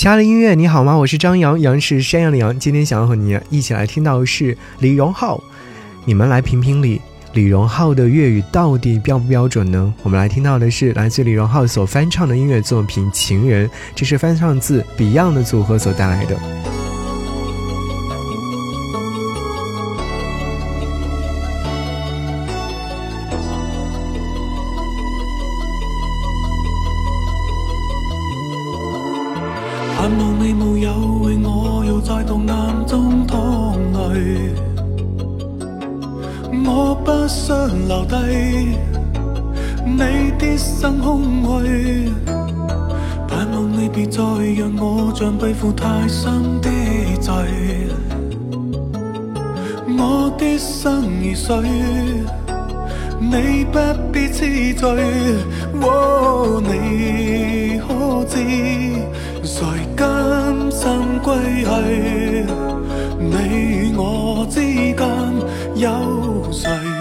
亲爱的音乐，你好吗？我是张扬，杨是山羊的羊。今天想要和你一起来听到的是李荣浩，你们来评评理，李荣浩的粤语到底标不标准呢？我们来听到的是来自李荣浩所翻唱的音乐作品《情人》，这是翻唱自 Beyond 的组合所带来的。不想留低你的心空虚，盼望你别再让我像背负太深的罪，我的生如水，你不必痴醉，哦，你可知？谁甘心归去？你我之间有谁？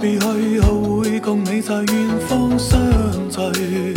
别去后会共你在远方相聚，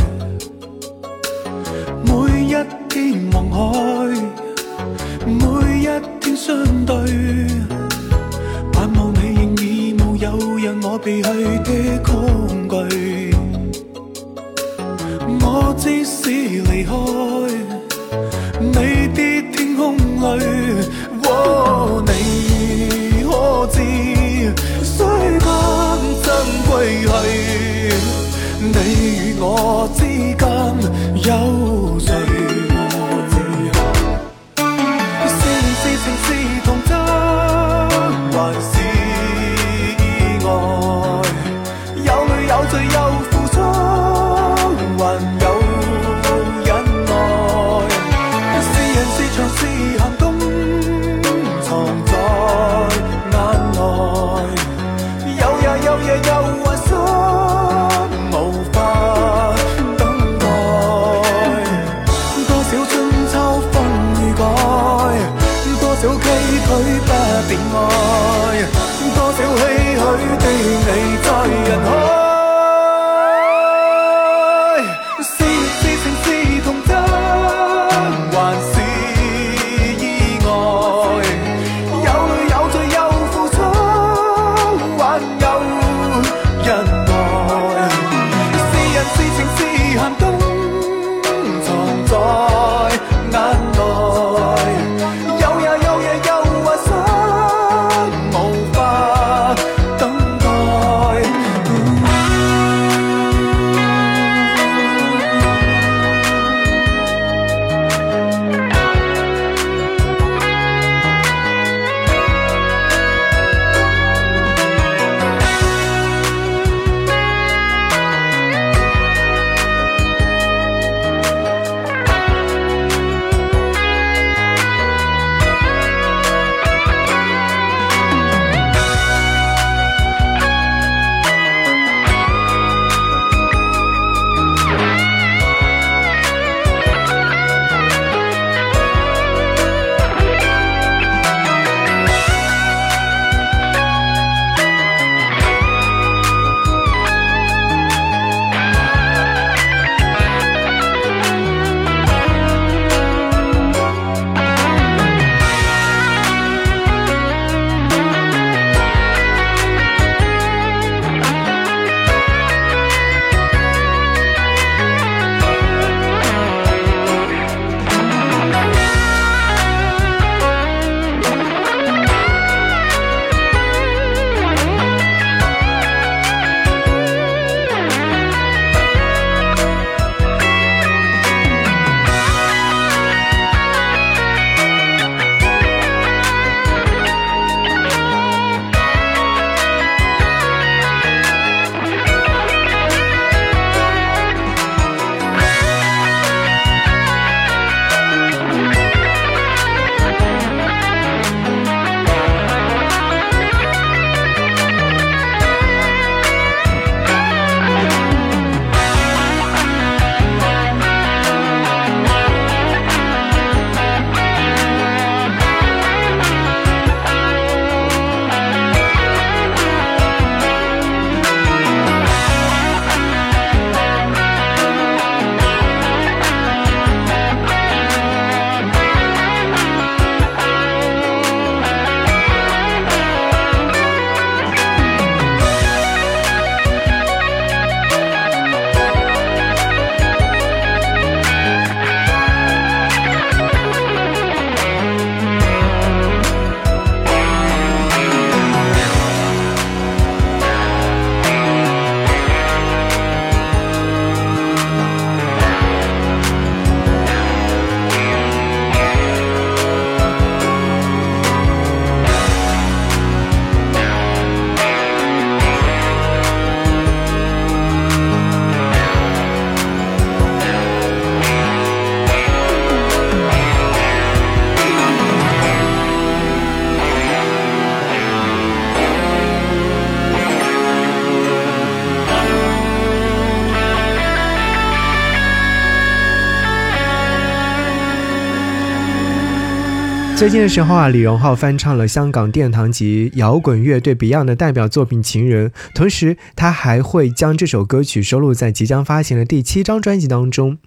最近的时候啊，李荣浩翻唱了香港殿堂级摇滚乐队 Beyond 的代表作品《情人》，同时他还会将这首歌曲收录在即将发行的第七张专辑当中。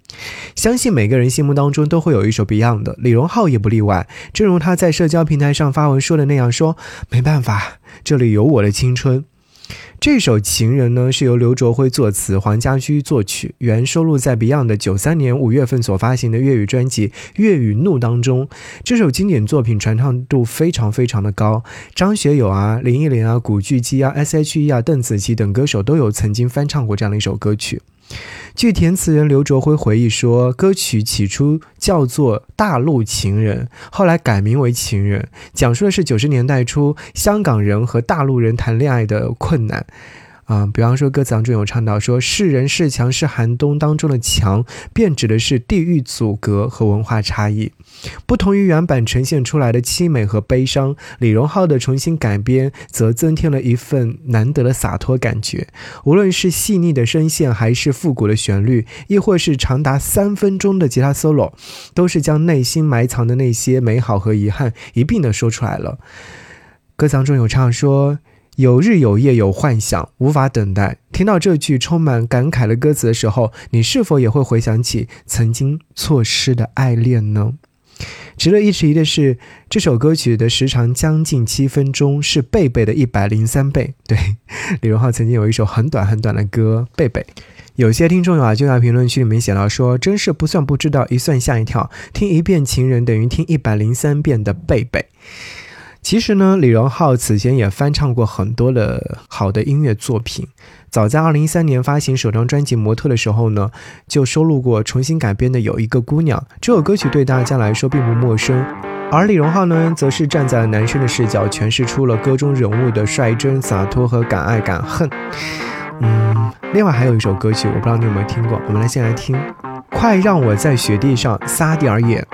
相信每个人心目当中都会有一首 Beyond 的，李荣浩也不例外。正如他在社交平台上发文说的那样：“说没办法，这里有我的青春。”这首《情人》呢，是由刘卓辉作词，黄家驹作曲，原收录在 Beyond 的九三年五月份所发行的粤语专辑《粤语怒》当中。这首经典作品传唱度非常非常的高，张学友啊、林忆莲啊、古巨基啊、S.H.E 啊、邓紫棋等歌手都有曾经翻唱过这样的一首歌曲。据填词人刘卓辉回忆说，歌曲起初叫做《大陆情人》，后来改名为《情人》，讲述的是九十年代初香港人和大陆人谈恋爱的困难。啊，比方说歌词当中有唱到说“是人是墙是寒冬”当中的“墙”，便指的是地域阻隔和文化差异。不同于原版呈现出来的凄美和悲伤，李荣浩的重新改编则增添了一份难得的洒脱感觉。无论是细腻的声线，还是复古的旋律，亦或是长达三分钟的吉他 solo，都是将内心埋藏的那些美好和遗憾一并的说出来了。歌词当中有唱说。有日有夜有幻想，无法等待。听到这句充满感慨的歌词的时候，你是否也会回想起曾经错失的爱恋呢？值得一提的是，这首歌曲的时长将近七分钟，是贝贝的一百零三倍。对，李荣浩曾经有一首很短很短的歌《贝贝》。有些听众啊，就在评论区里面写到说：“真是不算不知道，一算吓一跳。听一遍《情人》等于听一百零三遍的《贝贝》。”其实呢，李荣浩此前也翻唱过很多的好的音乐作品。早在二零一三年发行首张专辑《模特》的时候呢，就收录过重新改编的《有一个姑娘》这首歌曲，对大家来说并不陌生。而李荣浩呢，则是站在了男生的视角，诠释出了歌中人物的率真、洒脱和敢爱敢恨。嗯，另外还有一首歌曲，我不知道你有没有听过，我们来先来听《快让我在雪地上撒点野》。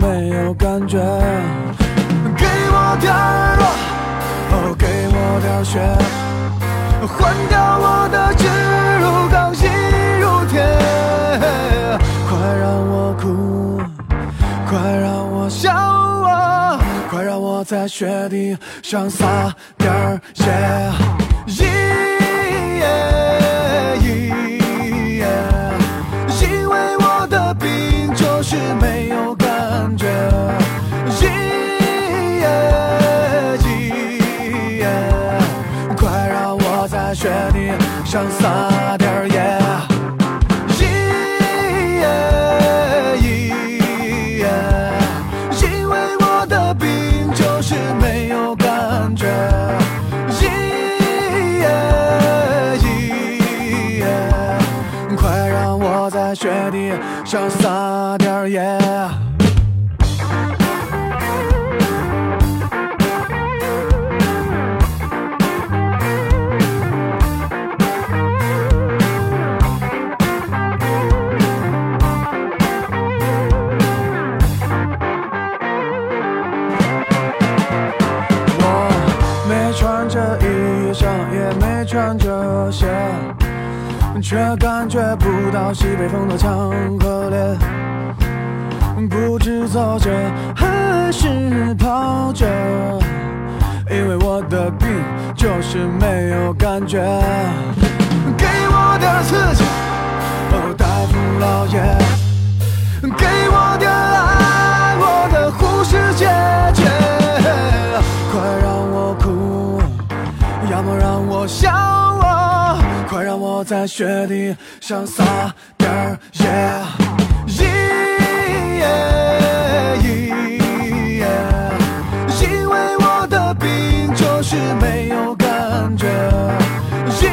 没有感觉。给我点儿热，哦，给我点儿血，换掉我的植入钢心如铁。快让我哭，快让我笑啊，快让我在雪地上撒点儿野。雪地上撒点野，我没穿着衣裳，也没穿着鞋，却。不到西北风的强和烈，不知走着还是跑着，因为我的病就是没有感觉。给我点刺激，哦，大夫老爷，给我点爱，我的护士姐姐，快让我哭，要么让我笑。快让我在雪地上撒点儿，耶，耶，因为我的病就是没有感觉，耶，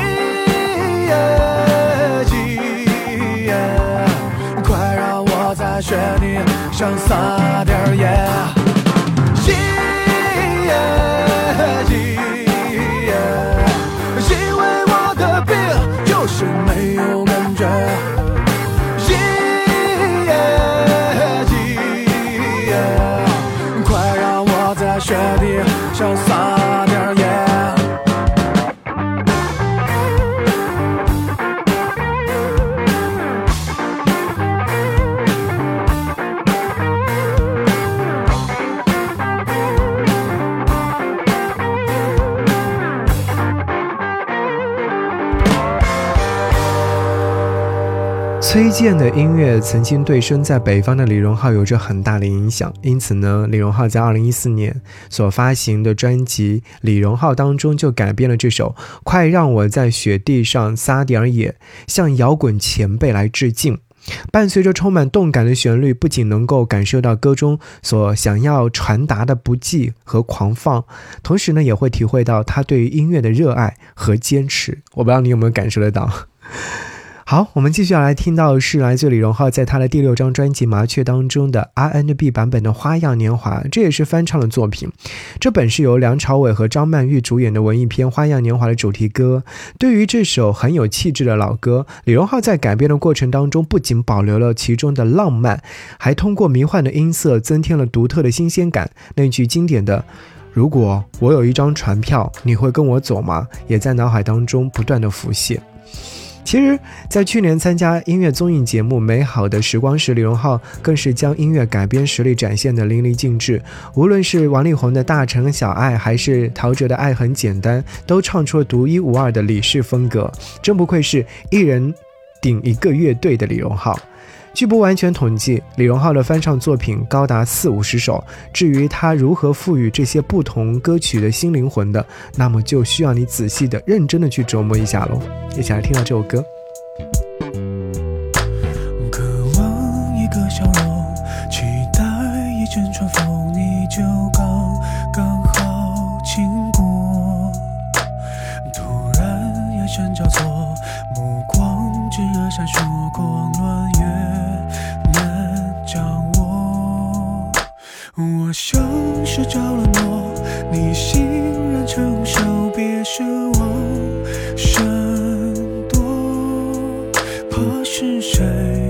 耶。快让我在雪地上撒。健的音乐曾经对身在北方的李荣浩有着很大的影响，因此呢，李荣浩在二零一四年所发行的专辑《李荣浩》当中就改编了这首《快让我在雪地上撒点野》，向摇滚前辈来致敬。伴随着充满动感的旋律，不仅能够感受到歌中所想要传达的不羁和狂放，同时呢，也会体会到他对于音乐的热爱和坚持。我不知道你有没有感受得到。好，我们继续要来听到的是来自李荣浩在他的第六张专辑《麻雀》当中的 R N B 版本的《花样年华》，这也是翻唱的作品。这本是由梁朝伟和张曼玉主演的文艺片《花样年华》的主题歌。对于这首很有气质的老歌，李荣浩在改编的过程当中，不仅保留了其中的浪漫，还通过迷幻的音色增添了独特的新鲜感。那句经典的“如果我有一张船票，你会跟我走吗？”也在脑海当中不断的浮现。其实，在去年参加音乐综艺节目《美好的时光》时，李荣浩更是将音乐改编实力展现得淋漓尽致。无论是王力宏的《大城小爱》，还是陶喆的《爱很简单》，都唱出了独一无二的李氏风格。真不愧是一人顶一个乐队的李荣浩。据不完全统计，李荣浩的翻唱作品高达四五十首。至于他如何赋予这些不同歌曲的新灵魂的，那么就需要你仔细的、认真的去琢磨一下喽。一起来听到这首歌。怕是谁